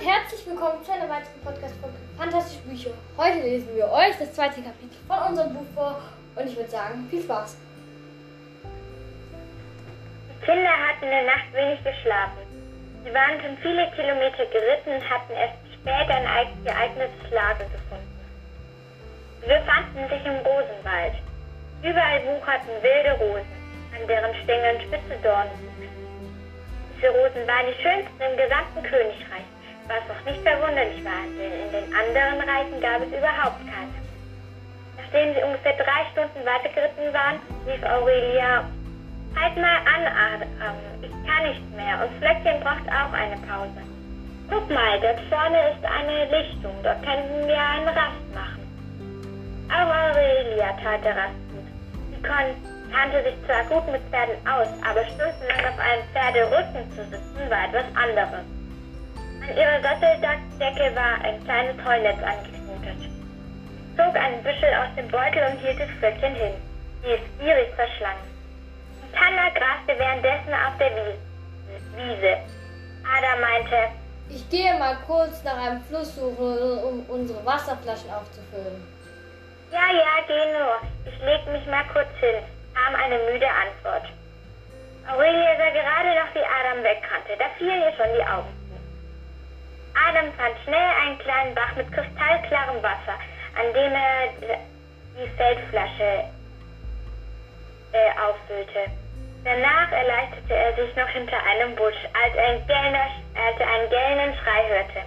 und herzlich willkommen zu einer weiteren Podcast von Fantastische Bücher. Heute lesen wir euch das zweite Kapitel von unserem Buch vor und ich würde sagen, viel Spaß. Die Kinder hatten in der Nacht wenig geschlafen. Sie waren schon viele Kilometer geritten und hatten erst später ein geeignetes Lager gefunden. Sie befanden sich im Rosenwald. Überall wucherten wilde Rosen, an deren Stängeln spitze Dornen Diese Rosen waren die schönsten im gesamten Königreich, was auch nicht verwunderlich war, denn in den anderen Reichen gab es überhaupt keine. Nachdem sie ungefähr drei Stunden weitergeritten waren, rief Aurelia, Halt mal an, Adam, ich kann nicht mehr und Flöckchen braucht auch eine Pause. Guck mal, dort vorne ist eine Lichtung, dort könnten wir einen Rast machen. Auch Aurelia tat der Rast gut. Sie kannte sich zwar gut mit Pferden aus, aber stundenlang auf einem Pferderücken zu sitzen war etwas anderes. Ihrer Satteldecke war ein kleines Heunetz angeknotet. Sie zog einen Büschel aus dem Beutel und hielt das Flöckchen hin, die es gierig verschlang. Tanner graste währenddessen auf der Wiese. Ada meinte, ich gehe mal kurz nach einem Fluss suchen, um unsere Wasserflaschen aufzufüllen. Ja, ja, geh nur. Ich leg mich mal kurz hin, kam eine müde Antwort. Aurelia sah gerade noch, wie Adam wegrannte. Da fielen ihr schon die Augen. Adam fand schnell einen kleinen Bach mit kristallklarem Wasser, an dem er die Feldflasche äh, auffüllte. Danach erleichterte er sich noch hinter einem Busch, als er einen, gellner, als er einen gellenden Schrei hörte.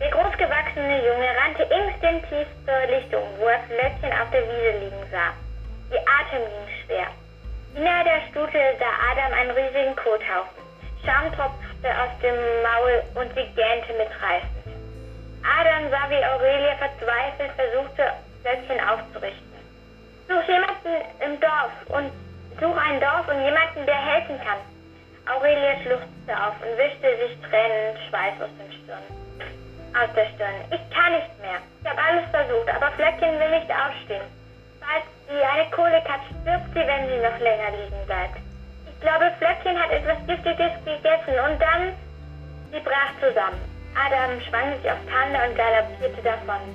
Der großgewachsene Junge rannte instinktiv zur Lichtung, wo er Flöckchen auf der Wiese liegen sah. Ihr Atem ging schwer. Nahe der Stute sah Adam einen riesigen Kothaufen. Schaum tropfte aus dem Maul und sie gähnte mitreißend. Adam sah, wie Aurelia verzweifelt versuchte, Flöckchen aufzurichten. Such jemanden im Dorf und Such ein Dorf und jemanden, der helfen kann. Aurelia schluchzte auf und wischte sich tränend Schweiß aus, den Stirn, aus der Stirn. Ich kann nicht mehr. Ich habe alles versucht, aber Flöckchen will nicht aufstehen. Falls sie eine Kolik hat, stirbt sie, wenn sie noch länger liegen bleibt. Ich glaube, Flöckchen hat etwas Giftiges gegessen und dann... Sie brach zusammen. Adam schwang sich auf Tande und galoppierte davon.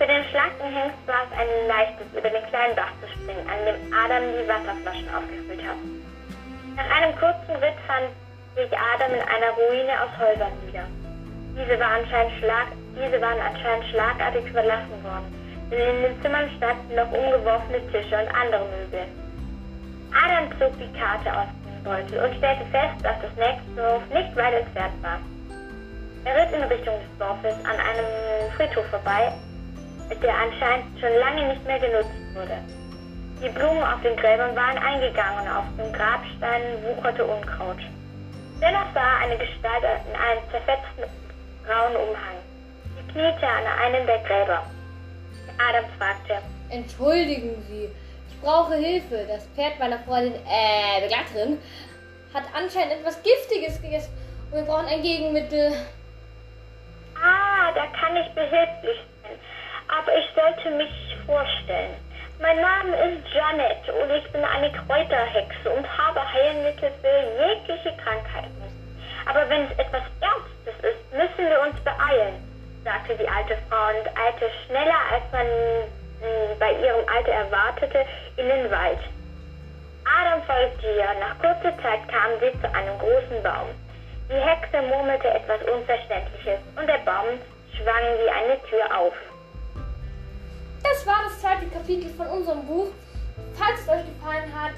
Für den schlanken Hengst war es ein leichtes, über den kleinen Bach zu springen, an dem Adam die Wasserflaschen aufgefüllt hat. Nach einem kurzen Ritt fand sich Adam in einer Ruine aus Häusern wieder. Diese, war anscheinend schlag, diese waren anscheinend schlagartig verlassen worden, denn in den Zimmern standen noch umgeworfene Tische und andere Möbel. Adam zog die Karte aus dem Beutel und stellte fest, dass das nächste Dorf nicht weit entfernt war. Er ritt in Richtung des Dorfes an einem Friedhof vorbei, der anscheinend schon lange nicht mehr genutzt wurde. Die Blumen auf den Gräbern waren eingegangen und auf den Grabsteinen wucherte Unkraut. Dennoch sah eine Gestalt in einem zerfetzten grauen Umhang. Sie kniete an einem der Gräber. Adam fragte, Entschuldigen Sie, ich brauche Hilfe. Das Pferd meiner Freundin, äh, Begleiterin, hat anscheinend etwas Giftiges gegessen und wir brauchen ein Gegenmittel. Ah, da kann ich behilflich sein aber ich sollte mich vorstellen. Mein Name ist Janet und ich bin eine Kräuterhexe und habe Heilmittel für jegliche Krankheiten. Aber wenn es etwas Ernstes ist, müssen wir uns beeilen, sagte die alte Frau und eilte schneller, als man hm, bei ihrem Alter erwartete, in den Wald. Adam folgte ihr. Nach kurzer Zeit kamen sie zu einem großen Baum. Die Hexe murmelte etwas Unverständliches und der Baum schwang wie eine Tür auf. Das war das zweite Kapitel von unserem Buch. Falls es euch gefallen hat,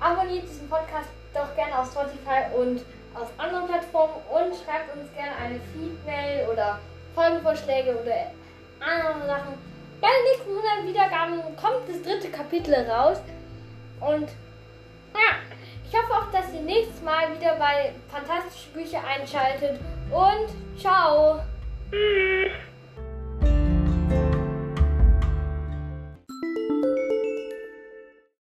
abonniert diesen Podcast doch gerne auf Spotify und auf anderen Plattformen und schreibt uns gerne eine Feedmail oder Folgenvorschläge oder andere Sachen. Bei den nächsten 100 Wiedergaben kommt das dritte Kapitel raus. Und ja, ich hoffe auch, dass ihr nächstes Mal wieder bei Fantastische Bücher einschaltet. Und ciao!